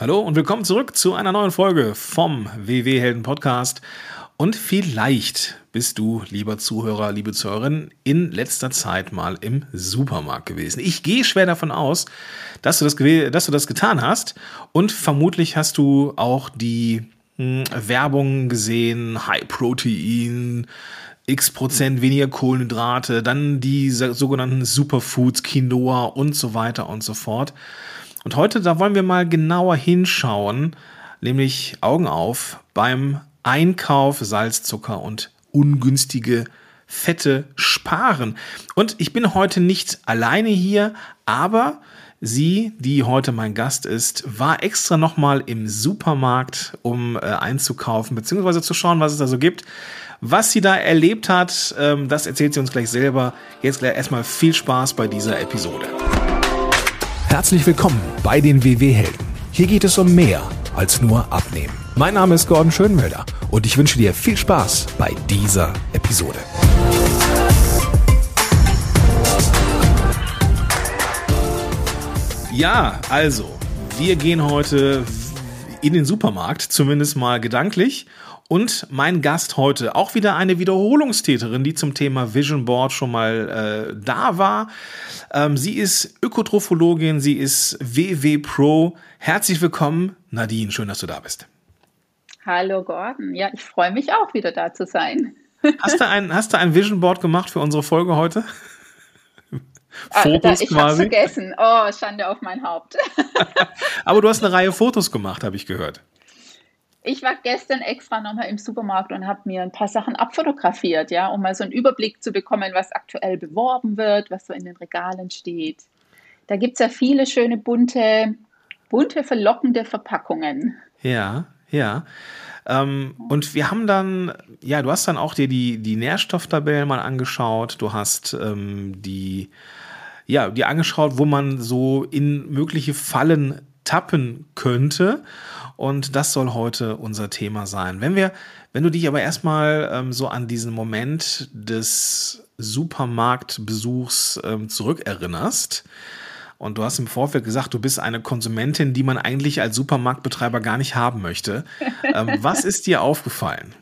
Hallo und willkommen zurück zu einer neuen Folge vom WW Helden Podcast. Und vielleicht bist du, lieber Zuhörer, liebe Zuhörerin, in letzter Zeit mal im Supermarkt gewesen. Ich gehe schwer davon aus, dass du das, dass du das getan hast. Und vermutlich hast du auch die hm, Werbung gesehen, High Protein, x Prozent weniger Kohlenhydrate, dann die sogenannten Superfoods, Quinoa und so weiter und so fort. Und heute, da wollen wir mal genauer hinschauen, nämlich Augen auf beim Einkauf Salz, Zucker und ungünstige Fette sparen. Und ich bin heute nicht alleine hier, aber sie, die heute mein Gast ist, war extra nochmal im Supermarkt, um äh, einzukaufen, beziehungsweise zu schauen, was es da so gibt. Was sie da erlebt hat, ähm, das erzählt sie uns gleich selber. Jetzt erstmal viel Spaß bei dieser Episode. Herzlich willkommen bei den WW-Helden. Hier geht es um mehr als nur Abnehmen. Mein Name ist Gordon Schönmelder und ich wünsche dir viel Spaß bei dieser Episode. Ja, also, wir gehen heute in den Supermarkt, zumindest mal gedanklich. Und mein Gast heute, auch wieder eine Wiederholungstäterin, die zum Thema Vision Board schon mal äh, da war. Ähm, sie ist Ökotrophologin, sie ist WW Pro. Herzlich willkommen, Nadine, schön, dass du da bist. Hallo Gordon, ja, ich freue mich auch wieder da zu sein. Hast du ein, hast du ein Vision Board gemacht für unsere Folge heute? Ah, Fotos ich quasi. Ich vergessen. Oh, Schande auf mein Haupt. Aber du hast eine Reihe Fotos gemacht, habe ich gehört. Ich war gestern extra nochmal im Supermarkt und habe mir ein paar Sachen abfotografiert, ja, um mal so einen Überblick zu bekommen, was aktuell beworben wird, was so in den Regalen steht. Da gibt es ja viele schöne bunte, bunte, verlockende Verpackungen. Ja, ja. Ähm, und wir haben dann, ja, du hast dann auch dir die, die Nährstofftabellen mal angeschaut. Du hast ähm, die, ja, die angeschaut, wo man so in mögliche Fallen tappen könnte. Und das soll heute unser Thema sein. Wenn wir, wenn du dich aber erstmal ähm, so an diesen Moment des Supermarktbesuchs ähm, zurückerinnerst, und du hast im Vorfeld gesagt, du bist eine Konsumentin, die man eigentlich als Supermarktbetreiber gar nicht haben möchte. ähm, was ist dir aufgefallen?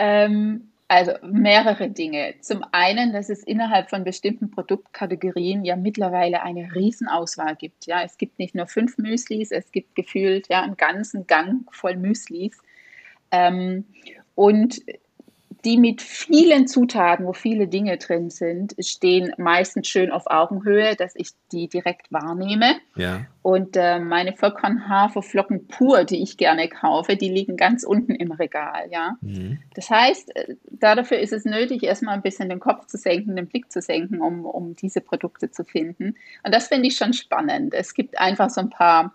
Ähm, also mehrere Dinge. Zum einen, dass es innerhalb von bestimmten Produktkategorien ja mittlerweile eine Riesenauswahl gibt. Ja, es gibt nicht nur fünf Müslis, es gibt gefühlt ja einen ganzen Gang voll Müslis. Ähm, und die mit vielen Zutaten, wo viele Dinge drin sind, stehen meistens schön auf Augenhöhe, dass ich die direkt wahrnehme. Ja. Und äh, meine Vollkornhaferflocken pur, die ich gerne kaufe, die liegen ganz unten im Regal. Ja. Mhm. Das heißt, äh, dafür ist es nötig, erstmal ein bisschen den Kopf zu senken, den Blick zu senken, um, um diese Produkte zu finden. Und das finde ich schon spannend. Es gibt einfach so ein paar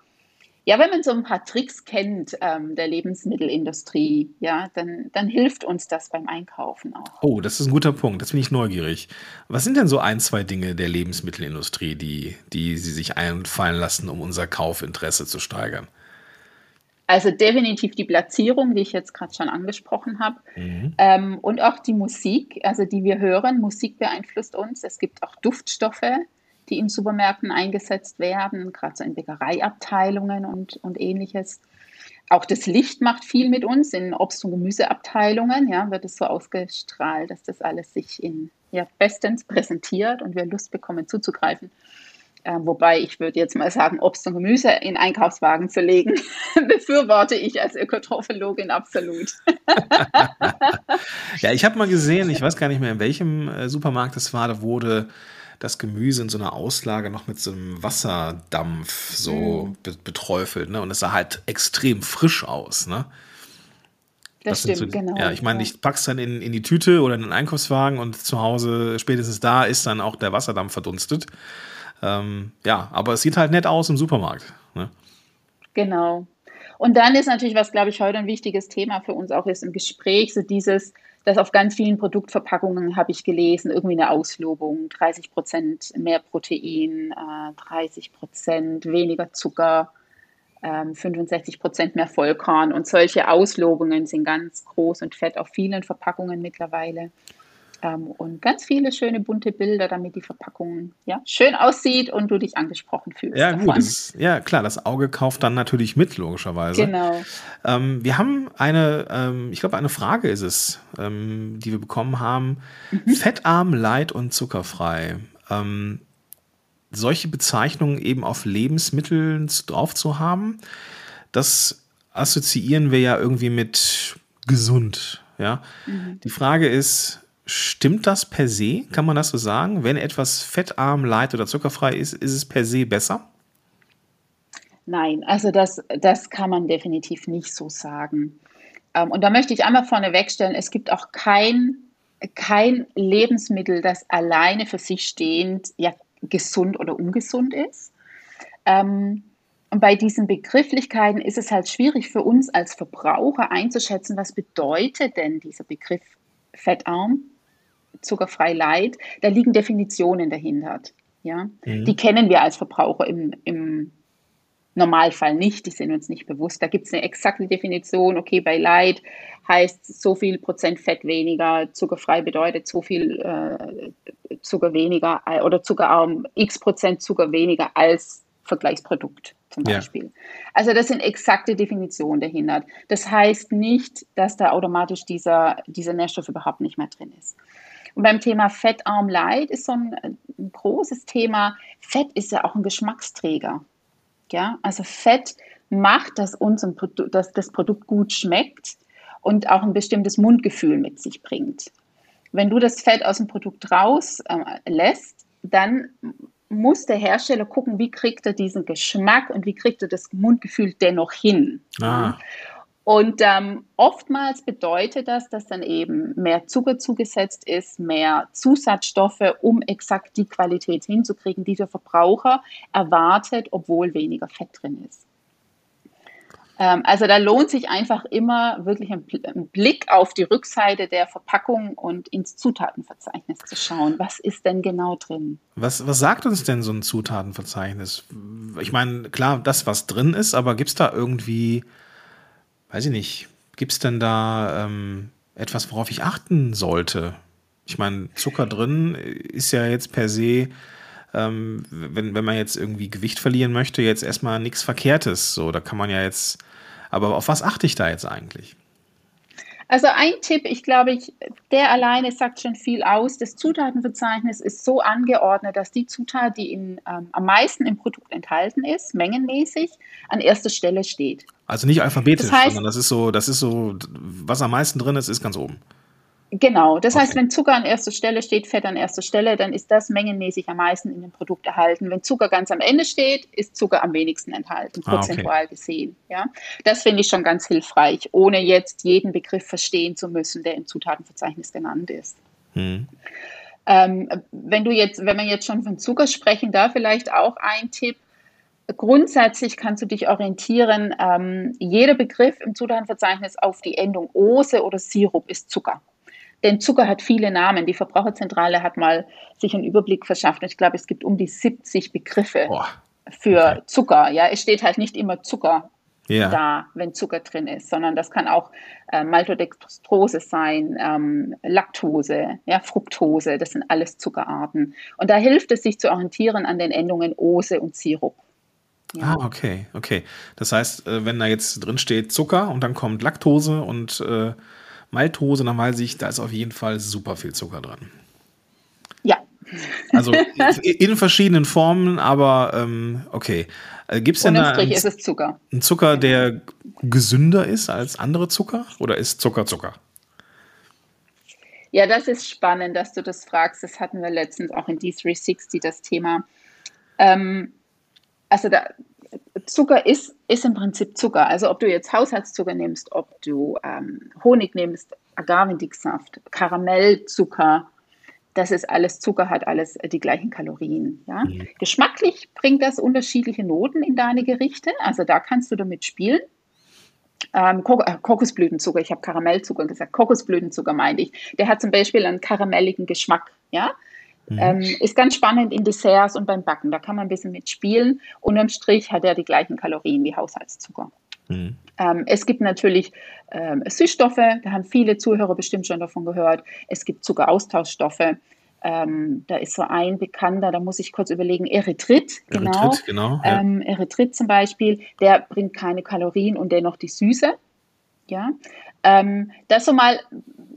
ja, wenn man so ein paar Tricks kennt ähm, der Lebensmittelindustrie, ja, dann, dann hilft uns das beim Einkaufen auch. Oh, das ist ein guter Punkt. Das bin ich neugierig. Was sind denn so ein, zwei Dinge der Lebensmittelindustrie, die, die Sie sich einfallen lassen, um unser Kaufinteresse zu steigern? Also definitiv die Platzierung, die ich jetzt gerade schon angesprochen habe. Mhm. Ähm, und auch die Musik, also die wir hören. Musik beeinflusst uns. Es gibt auch Duftstoffe, die in Supermärkten eingesetzt werden, gerade so in Bäckereiabteilungen und, und ähnliches. Auch das Licht macht viel mit uns. In Obst- und Gemüseabteilungen ja, wird es so ausgestrahlt, dass das alles sich in, ja, bestens präsentiert und wir Lust bekommen zuzugreifen. Äh, wobei ich würde jetzt mal sagen, Obst und Gemüse in Einkaufswagen zu legen, befürworte ich als Ökotrophologin absolut. ja, ich habe mal gesehen, ich weiß gar nicht mehr, in welchem äh, Supermarkt es war, da wurde das Gemüse in so einer Auslage noch mit so einem Wasserdampf so mhm. beträufelt. Ne? Und es sah halt extrem frisch aus. Ne? Das, das stimmt, so, genau. Ja, ich meine, ich pack's dann in, in die Tüte oder in den Einkaufswagen und zu Hause, spätestens da, ist dann auch der Wasserdampf verdunstet. Ähm, ja, aber es sieht halt nett aus im Supermarkt. Ne? Genau. Und dann ist natürlich, was glaube ich heute ein wichtiges Thema für uns auch ist im Gespräch, so dieses, dass auf ganz vielen Produktverpackungen habe ich gelesen, irgendwie eine Auslobung, 30 Prozent mehr Protein, äh, 30 Prozent weniger Zucker, ähm, 65 Prozent mehr Vollkorn und solche Auslobungen sind ganz groß und fett auf vielen Verpackungen mittlerweile. Ähm, und ganz viele schöne bunte Bilder, damit die Verpackung ja, schön aussieht und du dich angesprochen fühlst. Ja, gut, ist, ja klar, das Auge kauft dann natürlich mit, logischerweise. Genau. Ähm, wir haben eine, ähm, ich glaube, eine Frage ist es, ähm, die wir bekommen haben. Mhm. Fettarm, light und zuckerfrei. Ähm, solche Bezeichnungen eben auf Lebensmitteln drauf zu haben, das assoziieren wir ja irgendwie mit gesund. Ja? Mhm. Die Frage ist, stimmt das per se? Kann man das so sagen? Wenn etwas fettarm, light oder zuckerfrei ist, ist es per se besser? Nein, also das, das kann man definitiv nicht so sagen. Ähm, und da möchte ich einmal vornewegstellen, es gibt auch kein, kein Lebensmittel, das alleine für sich stehend ja, gesund oder ungesund ist. Ähm, und bei diesen Begrifflichkeiten ist es halt schwierig für uns als Verbraucher einzuschätzen, was bedeutet denn dieser Begriff fettarm, zuckerfrei light. Da liegen Definitionen dahinter. Ja? Mhm. Die kennen wir als Verbraucher im, im Normalfall nicht, die sind uns nicht bewusst. Da gibt es eine exakte Definition, okay, bei Light heißt so viel Prozent Fett weniger, zuckerfrei bedeutet so viel äh, Zucker weniger äh, oder zuckerarm x Prozent Zucker weniger als Vergleichsprodukt zum Beispiel. Ja. Also das sind exakte Definitionen dahinter. Das heißt nicht, dass da automatisch dieser, dieser Nährstoff überhaupt nicht mehr drin ist. Und beim Thema Fettarm Light ist so ein, ein großes Thema. Fett ist ja auch ein Geschmacksträger. Ja, also Fett macht, dass uns Produ dass das Produkt gut schmeckt und auch ein bestimmtes Mundgefühl mit sich bringt. Wenn du das Fett aus dem Produkt rauslässt, äh, dann muss der Hersteller gucken, wie kriegt er diesen Geschmack und wie kriegt er das Mundgefühl dennoch hin. Ah. Und ähm, oftmals bedeutet das, dass dann eben mehr Zucker zugesetzt ist, mehr Zusatzstoffe, um exakt die Qualität hinzukriegen, die der Verbraucher erwartet, obwohl weniger Fett drin ist. Ähm, also da lohnt sich einfach immer wirklich ein, ein, Blick auf die Rückseite der Verpackung und ins Zutatenverzeichnis zu schauen. Was ist denn genau drin? Was, was sagt uns denn so ein Zutatenverzeichnis? Ich meine, klar, das, was drin ist, aber gibt es da irgendwie weiß ich nicht, gibt es denn da ähm, etwas, worauf ich achten sollte? Ich meine, Zucker drin ist ja jetzt per se, ähm, wenn, wenn man jetzt irgendwie Gewicht verlieren möchte, jetzt erstmal nichts Verkehrtes. So, da kann man ja jetzt, aber auf was achte ich da jetzt eigentlich? Also ein Tipp, ich glaube, ich, der alleine sagt schon viel aus. Das Zutatenverzeichnis ist so angeordnet, dass die Zutat, die in, ähm, am meisten im Produkt enthalten ist, mengenmäßig, an erster Stelle steht. Also nicht alphabetisch, das heißt, sondern das ist so, das ist so, was am meisten drin ist, ist ganz oben. Genau, das okay. heißt, wenn Zucker an erster Stelle steht, Fett an erster Stelle, dann ist das mengenmäßig am meisten in dem Produkt erhalten. Wenn Zucker ganz am Ende steht, ist Zucker am wenigsten enthalten, prozentual ah, okay. gesehen. Ja, das finde ich schon ganz hilfreich, ohne jetzt jeden Begriff verstehen zu müssen, der im Zutatenverzeichnis genannt ist. Hm. Ähm, wenn du jetzt, wenn wir jetzt schon von Zucker sprechen, da vielleicht auch ein Tipp. Grundsätzlich kannst du dich orientieren. Ähm, jeder Begriff im Zutatenverzeichnis auf die Endung Ose oder Sirup ist Zucker. Denn Zucker hat viele Namen. Die Verbraucherzentrale hat mal sich einen Überblick verschafft. Ich glaube, es gibt um die 70 Begriffe Boah. für. Zucker. Ja, es steht halt nicht immer Zucker ja. da, wenn Zucker drin ist, sondern das kann auch äh, Maltodextrose sein, ähm, Laktose, ja, Fructose. Das sind alles Zuckerarten. Und da hilft es, sich zu orientieren an den Endungen Ose und Sirup. Ja. Ah, okay, okay. Das heißt, äh, wenn da jetzt drin steht Zucker und dann kommt Laktose und äh, Maltose, dann weiß ich, da ist auf jeden Fall super viel Zucker dran. Ja. Also in verschiedenen Formen, aber ähm, okay. Äh, Gibt es denn da einen, Zucker. einen Zucker, der gesünder ist als andere Zucker? Oder ist Zucker Zucker? Ja, das ist spannend, dass du das fragst. Das hatten wir letztens auch in D360 das Thema. Ähm, also da, Zucker ist, ist im Prinzip Zucker. Also ob du jetzt Haushaltszucker nimmst, ob du ähm, Honig nimmst, Agavendicksaft, Karamellzucker, das ist alles Zucker, hat alles die gleichen Kalorien. Ja? Mhm. Geschmacklich bringt das unterschiedliche Noten in deine Gerichte. Also da kannst du damit spielen. Ähm, Kok äh, Kokosblütenzucker, ich habe Karamellzucker gesagt, Kokosblütenzucker meinte ich. Der hat zum Beispiel einen karamelligen Geschmack. Ja? Mhm. Ähm, ist ganz spannend in Desserts und beim Backen. Da kann man ein bisschen mitspielen. Unterm Strich hat er die gleichen Kalorien wie Haushaltszucker. Mhm. Ähm, es gibt natürlich ähm, Süßstoffe, da haben viele Zuhörer bestimmt schon davon gehört. Es gibt Zuckeraustauschstoffe. Ähm, da ist so ein bekannter, da muss ich kurz überlegen, Erythrit, genau. Erythrit, genau ja. ähm, Erythrit zum Beispiel, der bringt keine Kalorien und dennoch die Süße. Ja, ähm, das so mal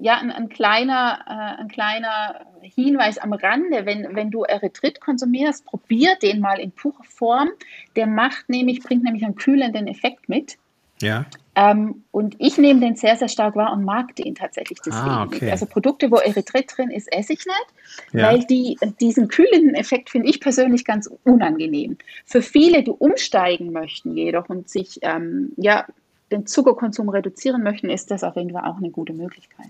ja, ein, ein kleiner, äh, ein kleiner Hinweis am Rande. Wenn, wenn du Erythrit konsumierst, probier den mal in purer Form. Der macht nämlich, bringt nämlich einen kühlenden Effekt mit. Ja. Ähm, und ich nehme den sehr, sehr stark wahr und mag den tatsächlich deswegen. Ah, okay. Also Produkte, wo Erythrit drin ist, esse ich nicht, ja. weil die, diesen kühlenden Effekt finde ich persönlich ganz unangenehm. Für viele, die umsteigen möchten jedoch und sich ähm, ja, den Zuckerkonsum reduzieren möchten, ist das auf jeden Fall auch eine gute Möglichkeit.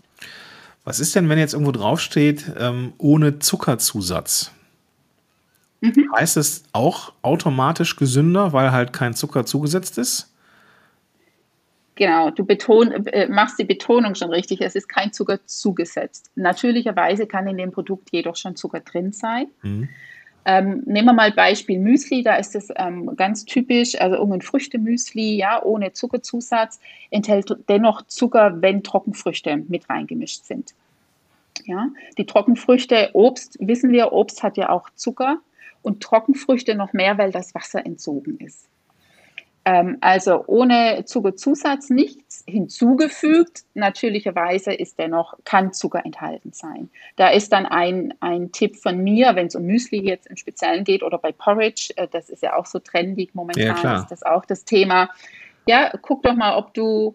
Was ist denn, wenn jetzt irgendwo draufsteht, ähm, ohne Zuckerzusatz? Mhm. Heißt es auch automatisch gesünder, weil halt kein Zucker zugesetzt ist? Genau, du beton, äh, machst die Betonung schon richtig. Es ist kein Zucker zugesetzt. Natürlicherweise kann in dem Produkt jedoch schon Zucker drin sein. Mhm. Ähm, nehmen wir mal Beispiel Müsli, da ist es ähm, ganz typisch, also irgendein Früchtemüsli, ja, ohne Zuckerzusatz, enthält dennoch Zucker, wenn Trockenfrüchte mit reingemischt sind. Ja, die Trockenfrüchte, Obst, wissen wir, Obst hat ja auch Zucker und Trockenfrüchte noch mehr, weil das Wasser entzogen ist. Ähm, also ohne Zuckerzusatz nichts hinzugefügt. Natürlicherweise ist dennoch, kann Zucker enthalten sein. Da ist dann ein, ein Tipp von mir, wenn es um Müsli jetzt im Speziellen geht oder bei Porridge, äh, das ist ja auch so trendig momentan, ja, ist das auch das Thema. Ja, guck doch mal, ob du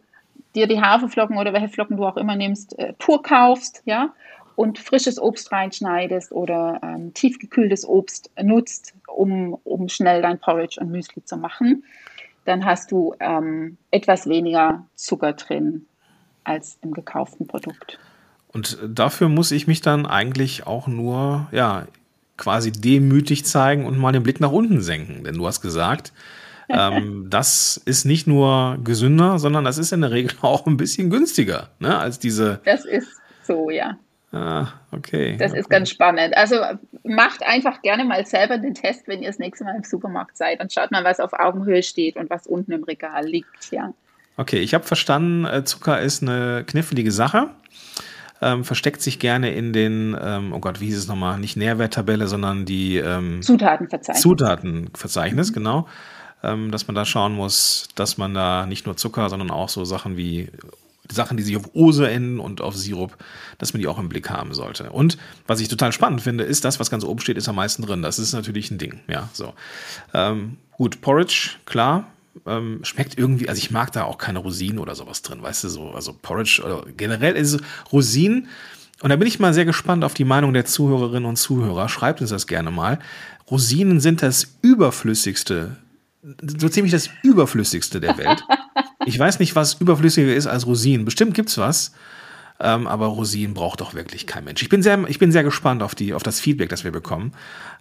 dir die Haferflocken oder welche Flocken du auch immer nimmst, äh, pur kaufst, ja, und frisches Obst reinschneidest oder ähm, tiefgekühltes Obst nutzt, um, um schnell dein Porridge und Müsli zu machen dann hast du ähm, etwas weniger Zucker drin als im gekauften Produkt. Und dafür muss ich mich dann eigentlich auch nur, ja, quasi demütig zeigen und mal den Blick nach unten senken. Denn du hast gesagt, ähm, das ist nicht nur gesünder, sondern das ist in der Regel auch ein bisschen günstiger ne, als diese. Das ist so, ja. Ah, okay. Das okay. ist ganz spannend. Also macht einfach gerne mal selber den Test, wenn ihr das nächste Mal im Supermarkt seid und schaut mal, was auf Augenhöhe steht und was unten im Regal liegt. Ja. Okay, ich habe verstanden, äh, Zucker ist eine knifflige Sache. Ähm, versteckt sich gerne in den, ähm, oh Gott, wie hieß es nochmal, nicht Nährwerttabelle, sondern die ähm, Zutatenverzeichnis. Zutatenverzeichnis, mhm. genau. Ähm, dass man da schauen muss, dass man da nicht nur Zucker, sondern auch so Sachen wie Sachen, die sich auf Ose enden und auf Sirup, dass man die auch im Blick haben sollte. Und was ich total spannend finde, ist das, was ganz oben steht, ist am meisten drin. Das ist natürlich ein Ding. Ja, so. Ähm, gut, Porridge, klar. Ähm, schmeckt irgendwie, also ich mag da auch keine Rosinen oder sowas drin, weißt du, so, also Porridge oder generell ist Rosinen. Und da bin ich mal sehr gespannt auf die Meinung der Zuhörerinnen und Zuhörer. Schreibt uns das gerne mal. Rosinen sind das überflüssigste, so ziemlich das überflüssigste der Welt. Ich weiß nicht, was überflüssiger ist als Rosinen. Bestimmt gibt's was. Ähm, aber Rosinen braucht doch wirklich kein Mensch. Ich bin sehr, ich bin sehr gespannt auf, die, auf das Feedback, das wir bekommen,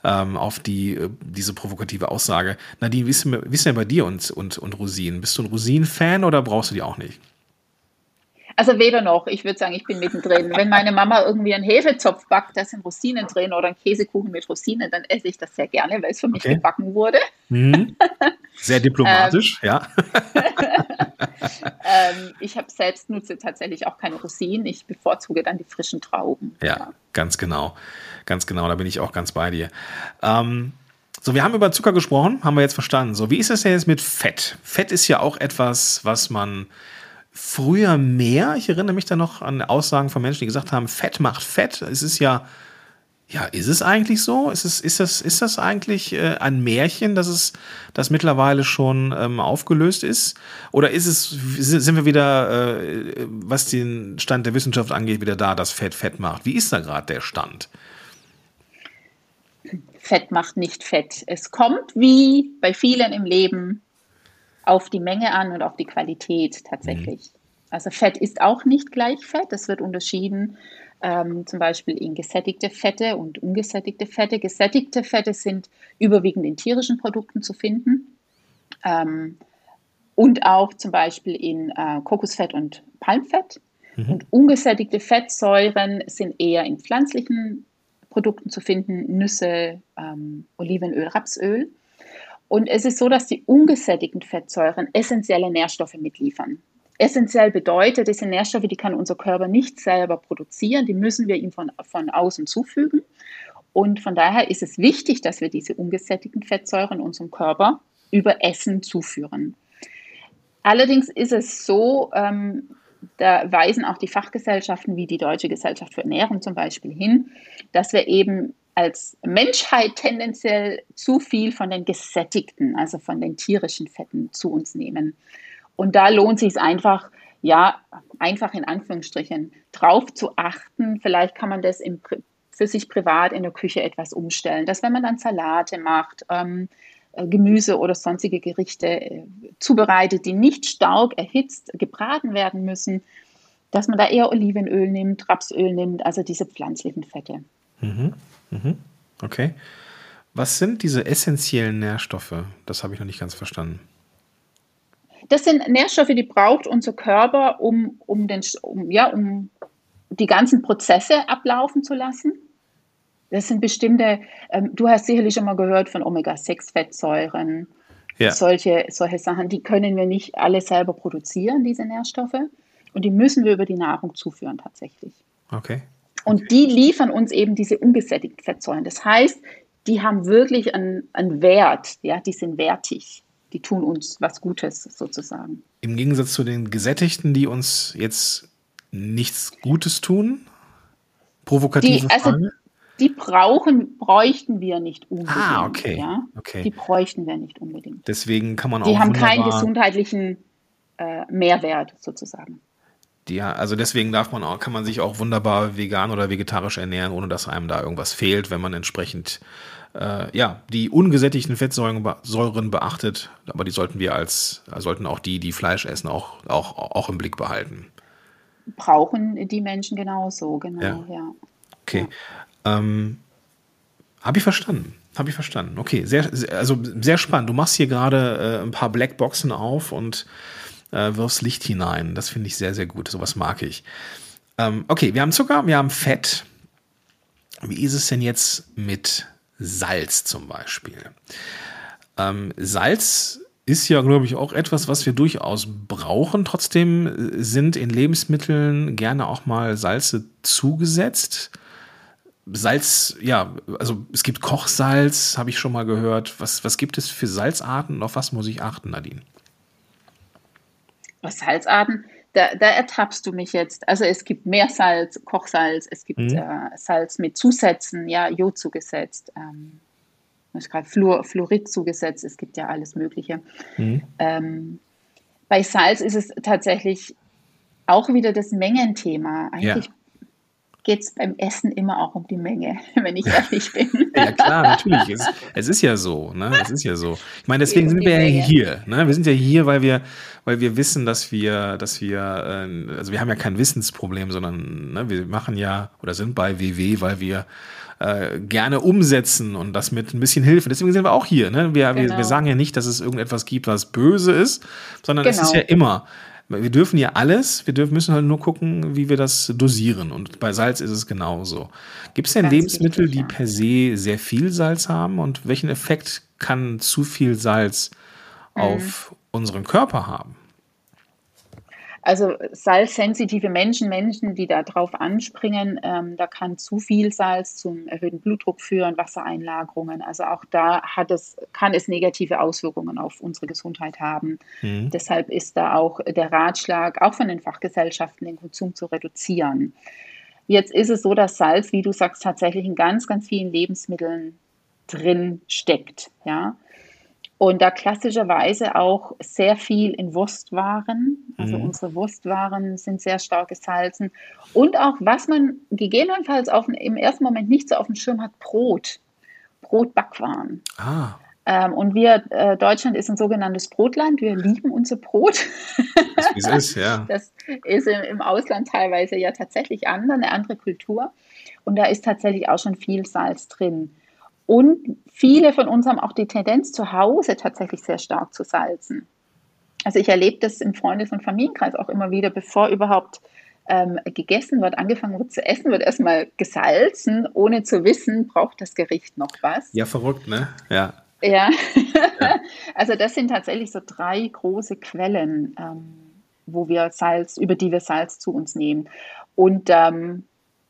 ähm, auf die, äh, diese provokative Aussage. Nadine, wie ist, denn, bei dir und, und, und Rosinen? Bist du ein Rosinen-Fan oder brauchst du die auch nicht? Also weder noch. Ich würde sagen, ich bin mittendrin. Wenn meine Mama irgendwie einen Hefezopf backt, da sind Rosinen drin oder ein Käsekuchen mit Rosinen, dann esse ich das sehr gerne, weil es für mich okay. gebacken wurde. Mhm. Sehr diplomatisch, ähm, ja. ähm, ich habe selbst nutze tatsächlich auch keine Rosinen. Ich bevorzuge dann die frischen Trauben. Ja, ja, ganz genau. Ganz genau, da bin ich auch ganz bei dir. Ähm, so, wir haben über Zucker gesprochen, haben wir jetzt verstanden. So, wie ist es denn jetzt mit Fett? Fett ist ja auch etwas, was man früher mehr, ich erinnere mich da noch an Aussagen von Menschen, die gesagt haben, Fett macht Fett. Es ist ja, ja, ist es eigentlich so? Ist, es, ist, das, ist das eigentlich äh, ein Märchen, dass es das mittlerweile schon ähm, aufgelöst ist? Oder ist es, sind wir wieder, äh, was den Stand der Wissenschaft angeht, wieder da, dass Fett Fett macht? Wie ist da gerade der Stand? Fett macht nicht Fett. Es kommt wie bei vielen im Leben auf die Menge an und auf die Qualität tatsächlich. Mhm. Also Fett ist auch nicht gleich Fett. Es wird unterschieden ähm, zum Beispiel in gesättigte Fette und ungesättigte Fette. Gesättigte Fette sind überwiegend in tierischen Produkten zu finden ähm, und auch zum Beispiel in äh, Kokosfett und Palmfett. Mhm. Und ungesättigte Fettsäuren sind eher in pflanzlichen Produkten zu finden, Nüsse, ähm, Olivenöl, Rapsöl. Und es ist so, dass die ungesättigten Fettsäuren essentielle Nährstoffe mitliefern. Essentiell bedeutet, diese Nährstoffe, die kann unser Körper nicht selber produzieren, die müssen wir ihm von, von außen zufügen. Und von daher ist es wichtig, dass wir diese ungesättigten Fettsäuren unserem Körper über Essen zuführen. Allerdings ist es so, ähm, da weisen auch die Fachgesellschaften wie die Deutsche Gesellschaft für Ernährung zum Beispiel hin, dass wir eben als Menschheit tendenziell zu viel von den gesättigten, also von den tierischen Fetten zu uns nehmen. Und da lohnt sich es einfach, ja, einfach in Anführungsstrichen drauf zu achten. Vielleicht kann man das im, für sich privat in der Küche etwas umstellen, dass wenn man dann Salate macht, ähm, äh, Gemüse oder sonstige Gerichte äh, zubereitet, die nicht stark erhitzt gebraten werden müssen, dass man da eher Olivenöl nimmt, Rapsöl nimmt, also diese pflanzlichen Fette. Mhm. Mhm. Okay. Was sind diese essentiellen Nährstoffe? Das habe ich noch nicht ganz verstanden. Das sind Nährstoffe, die braucht unser Körper, um, um, den, um, ja, um die ganzen Prozesse ablaufen zu lassen. Das sind bestimmte, ähm, du hast sicherlich schon mal gehört von Omega-6-Fettsäuren, ja. solche, solche Sachen, die können wir nicht alle selber produzieren, diese Nährstoffe. Und die müssen wir über die Nahrung zuführen tatsächlich. Okay. Und die liefern uns eben diese ungesättigten Fettsäuren. Das heißt, die haben wirklich einen, einen Wert, ja, die sind wertig. Die tun uns was Gutes sozusagen. Im Gegensatz zu den Gesättigten, die uns jetzt nichts Gutes tun? Provokative die, also, Frage? Die brauchen, bräuchten wir nicht unbedingt. Ah, okay. Ja? okay. Die bräuchten wir nicht unbedingt. Deswegen kann man auch. Die haben keinen gesundheitlichen äh, Mehrwert sozusagen. Die, also deswegen darf man auch, kann man sich auch wunderbar vegan oder vegetarisch ernähren, ohne dass einem da irgendwas fehlt, wenn man entsprechend äh, ja, die ungesättigten Fettsäuren beachtet. Aber die sollten wir als, sollten auch die, die Fleisch essen, auch, auch, auch im Blick behalten. Brauchen die Menschen genauso, genau, ja. ja. Okay. Ja. Ähm, Habe ich verstanden. Habe ich verstanden. Okay, sehr, also sehr spannend. Du machst hier gerade äh, ein paar Blackboxen auf und äh, wirfst Licht hinein. Das finde ich sehr, sehr gut. Sowas mag ich. Ähm, okay, wir haben Zucker, wir haben Fett. Wie ist es denn jetzt mit Salz zum Beispiel? Ähm, Salz ist ja, glaube ich, auch etwas, was wir durchaus brauchen. Trotzdem äh, sind in Lebensmitteln gerne auch mal Salze zugesetzt. Salz, ja, also es gibt Kochsalz, habe ich schon mal gehört. Was, was gibt es für Salzarten und auf was muss ich achten, Nadine? Salzarten, da, da ertappst du mich jetzt. Also es gibt Meersalz, Kochsalz, es gibt mhm. äh, Salz mit Zusätzen, ja, Jod zugesetzt, ähm, gerade Fluor, Fluorid zugesetzt, es gibt ja alles Mögliche. Mhm. Ähm, bei Salz ist es tatsächlich auch wieder das Mengenthema. Eigentlich ja geht es beim Essen immer auch um die Menge, wenn ich ehrlich bin. ja klar, natürlich. Es, es, ist ja so, ne? Es ist ja so. Ich meine, deswegen sind wir ja hier. Ne? Wir sind ja hier, weil wir, weil wir wissen, dass wir, dass wir, äh, also wir haben ja kein Wissensproblem, sondern ne, wir machen ja oder sind bei WW, weil wir äh, gerne umsetzen und das mit ein bisschen Hilfe. Deswegen sind wir auch hier. Ne? Wir, genau. wir, wir, genau. sagen ja nicht, dass es irgendetwas gibt, was böse ist, sondern genau. es ist genau. ja immer wir dürfen ja alles, wir dürfen, müssen halt nur gucken, wie wir das dosieren. Und bei Salz ist es genauso. Gibt es denn Ganz Lebensmittel, wichtig, ja. die per se sehr viel Salz haben? Und welchen Effekt kann zu viel Salz mhm. auf unseren Körper haben? Also salzsensitive Menschen, Menschen, die da drauf anspringen, ähm, da kann zu viel Salz zum erhöhten Blutdruck führen, Wassereinlagerungen. Also auch da hat es, kann es negative Auswirkungen auf unsere Gesundheit haben. Mhm. Deshalb ist da auch der Ratschlag, auch von den Fachgesellschaften, den Konsum zu reduzieren. Jetzt ist es so, dass Salz, wie du sagst, tatsächlich in ganz, ganz vielen Lebensmitteln drin steckt. Ja? Und da klassischerweise auch sehr viel in Wurstwaren. Also mhm. unsere Wurstwaren sind sehr stark gesalzen. Und auch, was man gegebenenfalls auf, im ersten Moment nicht so auf dem Schirm hat, Brot. Brotbackwaren. Ah. Ähm, und wir, äh, Deutschland ist ein sogenanntes Brotland. Wir lieben unser Brot. Das, ist, es, ja. das ist im, im Ausland teilweise ja tatsächlich anders, eine andere Kultur. Und da ist tatsächlich auch schon viel Salz drin. Und viele von uns haben auch die Tendenz, zu Hause tatsächlich sehr stark zu salzen. Also ich erlebe das im Freundes- und Familienkreis auch immer wieder, bevor überhaupt ähm, gegessen wird, angefangen wird zu essen, wird erstmal gesalzen, ohne zu wissen, braucht das Gericht noch was. Ja, verrückt, ne? Ja. Ja. ja. also das sind tatsächlich so drei große Quellen, ähm, wo wir Salz, über die wir Salz zu uns nehmen. Und ähm,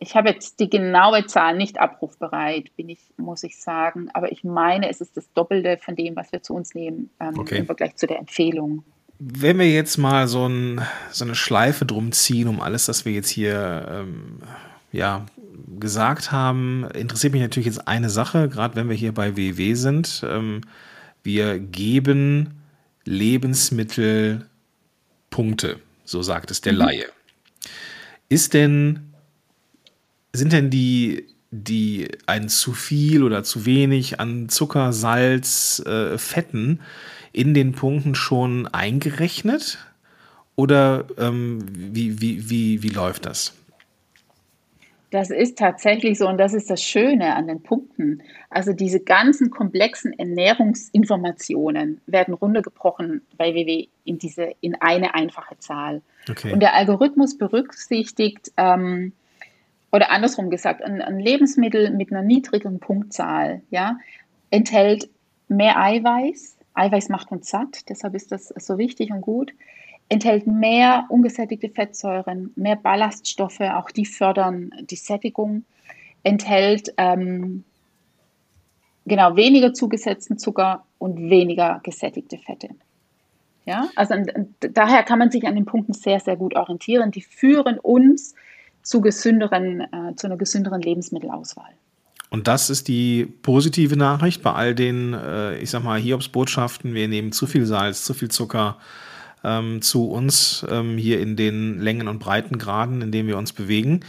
ich habe jetzt die genaue Zahl nicht abrufbereit, bin ich, muss ich sagen, aber ich meine, es ist das Doppelte von dem, was wir zu uns nehmen ähm, okay. im Vergleich zu der Empfehlung. Wenn wir jetzt mal so, ein, so, eine Schleife drum ziehen, um alles, was wir jetzt hier ähm, ja, gesagt haben, interessiert mich natürlich jetzt eine Sache, gerade wenn wir hier bei WW sind. Ähm, wir geben Lebensmittel Punkte, so sagt es der mhm. Laie. Ist denn, sind denn die, die ein zu viel oder zu wenig an Zucker, Salz, äh, Fetten in den Punkten schon eingerechnet? Oder ähm, wie, wie, wie, wie läuft das? Das ist tatsächlich so und das ist das Schöne an den Punkten. Also diese ganzen komplexen Ernährungsinformationen werden runtergebrochen bei WW in diese in eine einfache Zahl. Okay. Und der Algorithmus berücksichtigt ähm, oder andersrum gesagt, ein, ein, Lebensmittel mit einer niedrigen Punktzahl ja, enthält mehr Eiweiß. Eiweiß macht uns satt, deshalb ist das so wichtig und gut enthält mehr ungesättigte Fettsäuren, mehr Ballaststoffe, auch die fördern die Sättigung, enthält ähm, genau weniger zugesetzten Zucker und weniger gesättigte Fette. Ja, also daher kann man sich an den Punkten sehr, sehr gut orientieren. Die führen uns zu gesünderen, äh, zu einer gesünderen Lebensmittelauswahl. Und das ist die positive Nachricht bei all den, äh, ich sag mal, Hiobs-Botschaften. Wir nehmen zu viel Salz, zu viel Zucker, ähm, zu uns ähm, hier in den Längen und Breitengraden, in denen wir uns bewegen.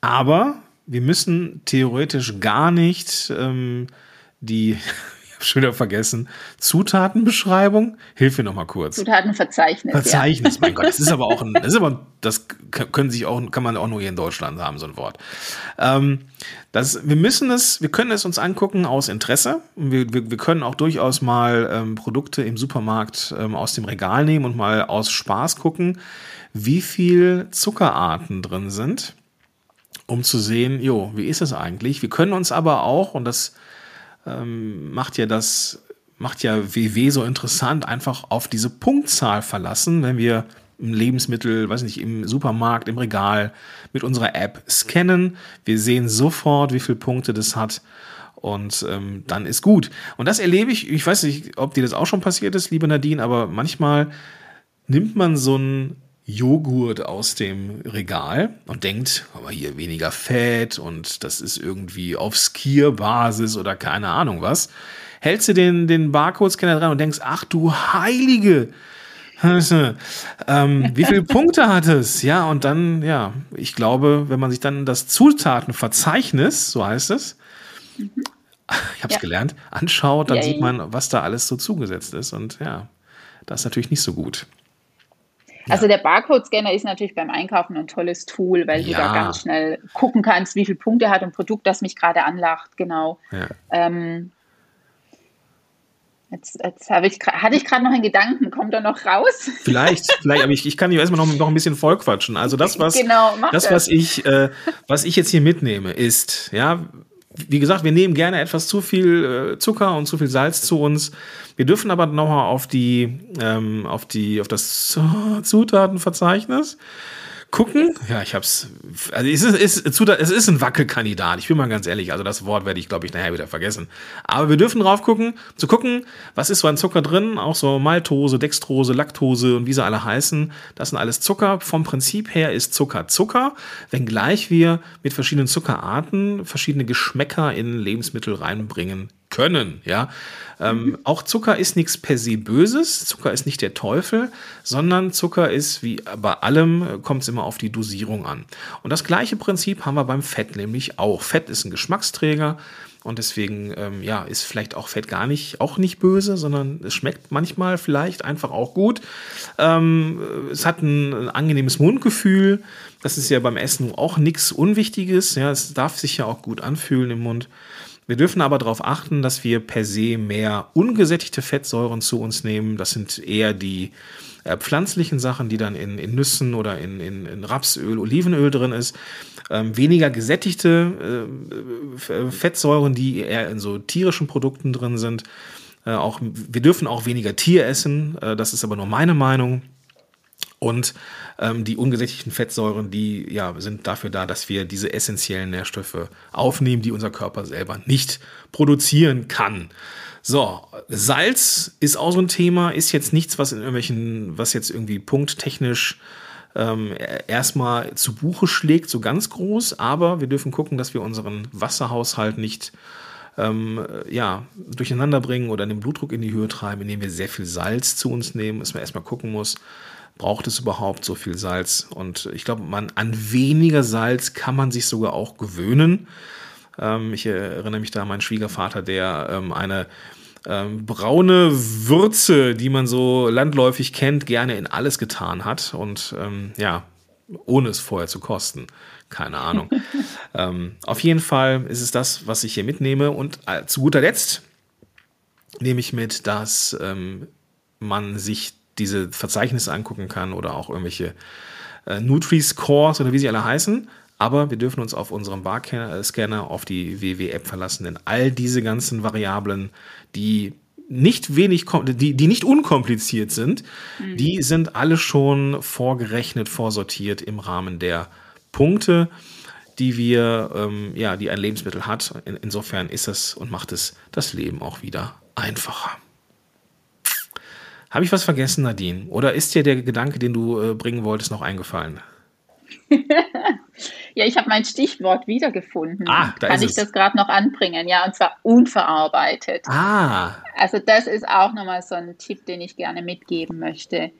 Aber wir müssen theoretisch gar nicht ähm, die schon wieder vergessen. Zutatenbeschreibung? Hilf mir noch mal kurz. Zutatenverzeichnis. Verzeichnis, ja. mein Gott, das ist aber auch ein, das ist aber, das können sich auch, kann man auch nur hier in Deutschland haben, so ein Wort. Ähm, das, wir müssen es, wir können es uns angucken aus Interesse. Wir, wir, wir können auch durchaus mal ähm, Produkte im Supermarkt ähm, aus dem Regal nehmen und mal aus Spaß gucken, wie viel Zuckerarten drin sind, um zu sehen, jo, wie ist es eigentlich? Wir können uns aber auch, und das ähm, macht ja das, macht ja WW so interessant, einfach auf diese Punktzahl verlassen, wenn wir ein Lebensmittel, weiß nicht, im Supermarkt, im Regal mit unserer App scannen. Wir sehen sofort, wie viele Punkte das hat. Und ähm, dann ist gut. Und das erlebe ich, ich weiß nicht, ob dir das auch schon passiert ist, liebe Nadine, aber manchmal nimmt man so ein Joghurt aus dem Regal und denkt, aber hier weniger Fett und das ist irgendwie auf Skier-Basis oder keine Ahnung was. Hältst du den, den Barcode-Scanner dran und denkst, ach du Heilige, ähm, wie viele Punkte hat es? Ja, und dann, ja, ich glaube, wenn man sich dann das Zutatenverzeichnis, so heißt es, ich habe es ja. gelernt, anschaut, dann Yay. sieht man, was da alles so zugesetzt ist. Und ja, das ist natürlich nicht so gut. Also der Barcode-Scanner ist natürlich beim Einkaufen ein tolles Tool, weil du da ganz schnell gucken kannst, wie viele Punkte hat ein Produkt, das mich gerade anlacht, genau. Ähm, Jetzt, jetzt ich, hatte ich gerade noch einen Gedanken, kommt er noch raus? Vielleicht, vielleicht, aber ich, ich kann dich erstmal noch, noch ein bisschen vollquatschen. Also das, was, genau, das, was ich, äh, was ich jetzt hier mitnehme, ist, ja, wie gesagt, wir nehmen gerne etwas zu viel äh, Zucker und zu viel Salz zu uns. Wir dürfen aber nochmal auf die, ähm, auf die, auf das Zutatenverzeichnis gucken. Ja, ich hab's. Also es ist, ist, es ist ein Wackelkandidat. Ich bin mal ganz ehrlich. Also das Wort werde ich, glaube ich, nachher wieder vergessen. Aber wir dürfen drauf gucken, zu gucken, was ist so an Zucker drin. Auch so Maltose, Dextrose, Laktose und wie sie alle heißen. Das sind alles Zucker. Vom Prinzip her ist Zucker Zucker, wenngleich wir mit verschiedenen Zuckerarten verschiedene Geschmäcker in Lebensmittel reinbringen können. Ja, ähm, auch Zucker ist nichts per se Böses. Zucker ist nicht der Teufel, sondern Zucker ist wie bei allem äh, kommt es immer auf die Dosierung an. Und das gleiche Prinzip haben wir beim Fett nämlich auch. Fett ist ein Geschmacksträger. Und deswegen, ähm, ja, ist vielleicht auch Fett gar nicht, auch nicht böse, sondern es schmeckt manchmal vielleicht einfach auch gut. Ähm, es hat ein, ein, angenehmes Mundgefühl. Das ist ja beim Essen auch nichts Unwichtiges. Ja, es darf sich ja auch gut anfühlen im Mund. Wir dürfen aber darauf achten, dass wir per se mehr ungesättigte Fettsäuren zu uns nehmen. Das sind eher die äh, pflanzlichen Sachen, die dann in, in Nüssen oder in, in, in, Rapsöl, Olivenöl drin ist. Ähm, weniger gesättigte äh, Fettsäuren, die eher in so tierischen Produkten drin sind. Äh, auch, wir dürfen auch weniger Tier essen, äh, das ist aber nur meine Meinung. Und ähm, die ungesättigten Fettsäuren, die ja, sind dafür da, dass wir diese essentiellen Nährstoffe aufnehmen, die unser Körper selber nicht produzieren kann. So, Salz ist auch so ein Thema, ist jetzt nichts, was in irgendwelchen, was jetzt irgendwie punkttechnisch ähm, erstmal zu Buche schlägt, so ganz groß, aber wir dürfen gucken, dass wir unseren Wasserhaushalt nicht ähm, ja, durcheinander bringen oder den Blutdruck in die Höhe treiben, indem wir sehr viel Salz zu uns nehmen, dass man erstmal gucken muss, braucht es überhaupt so viel Salz? Und ich glaube, man an weniger Salz kann man sich sogar auch gewöhnen. Ähm, ich erinnere mich da an meinen Schwiegervater, der ähm, eine ähm, braune Würze, die man so landläufig kennt, gerne in alles getan hat. Und ähm, ja, ohne es vorher zu kosten. Keine Ahnung. ähm, auf jeden Fall ist es das, was ich hier mitnehme. Und äh, zu guter Letzt nehme ich mit, dass ähm, man sich diese Verzeichnisse angucken kann oder auch irgendwelche äh, Nutri-Scores oder wie sie alle heißen. Aber wir dürfen uns auf unserem Barscanner auf die WW-App verlassen, denn all diese ganzen Variablen, die nicht wenig, die, die nicht unkompliziert sind, mhm. die sind alle schon vorgerechnet, vorsortiert im Rahmen der Punkte, die wir, ähm, ja, die ein Lebensmittel hat. In, insofern ist es und macht es das Leben auch wieder einfacher. Habe ich was vergessen, Nadine? Oder ist dir der Gedanke, den du äh, bringen wolltest, noch eingefallen? ja, ich habe mein Stichwort wiedergefunden. Ah, da Kann ich es. das gerade noch anbringen? Ja, und zwar unverarbeitet. Ah. Also das ist auch nochmal so ein Tipp, den ich gerne mitgeben möchte.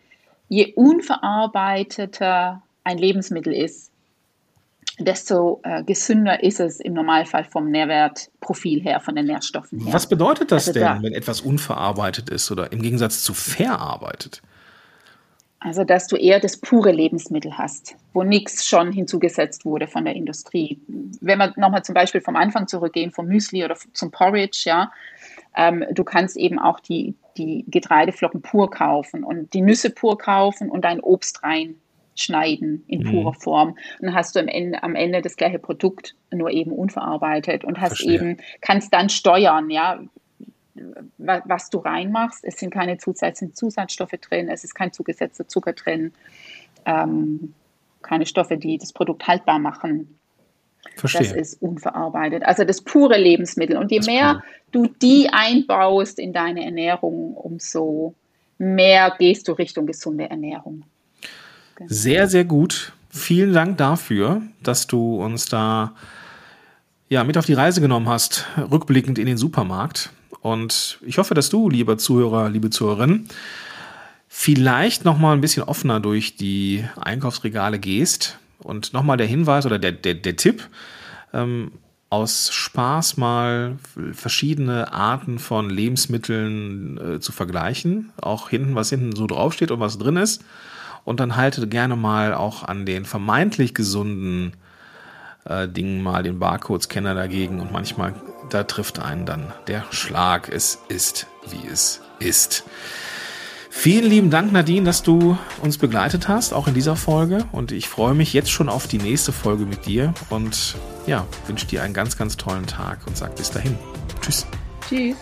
Je unverarbeiteter ein Lebensmittel ist, desto äh, gesünder ist es im Normalfall vom Nährwertprofil her, von den Nährstoffen her. Was bedeutet das also denn, da, wenn etwas unverarbeitet ist oder im Gegensatz zu verarbeitet? Also, dass du eher das pure Lebensmittel hast, wo nichts schon hinzugesetzt wurde von der Industrie. Wenn wir nochmal zum Beispiel vom Anfang zurückgehen, vom Müsli oder zum Porridge, ja, ähm, du kannst eben auch die, die Getreideflocken pur kaufen und die Nüsse pur kaufen und dein Obst rein schneiden in mhm. purer Form. Und dann hast du am Ende, am Ende das gleiche Produkt, nur eben unverarbeitet und hast Verstehe. eben, kannst dann steuern, ja, was du reinmachst. Es sind keine Zusatzstoffe drin, es ist kein zugesetzter Zucker drin, ähm, keine Stoffe, die das Produkt haltbar machen. Verstehe. Das ist unverarbeitet. Also das pure Lebensmittel. Und je das mehr du die einbaust in deine Ernährung, umso mehr gehst du Richtung gesunde Ernährung. Genau. Sehr, sehr gut. Vielen Dank dafür, dass du uns da ja, mit auf die Reise genommen hast, rückblickend in den Supermarkt. Und ich hoffe, dass du, lieber Zuhörer, liebe Zuhörerin, vielleicht noch mal ein bisschen offener durch die Einkaufsregale gehst. Und nochmal der Hinweis oder der, der, der Tipp, ähm, aus Spaß mal verschiedene Arten von Lebensmitteln äh, zu vergleichen. Auch hinten, was hinten so draufsteht und was drin ist und dann haltet gerne mal auch an den vermeintlich gesunden äh, Dingen mal den Barcode-Scanner dagegen und manchmal da trifft einen dann der Schlag. Es ist, wie es ist. Vielen lieben Dank, Nadine, dass du uns begleitet hast, auch in dieser Folge. Und ich freue mich jetzt schon auf die nächste Folge mit dir und ja, wünsche dir einen ganz, ganz tollen Tag und sag bis dahin. Tschüss. Tschüss.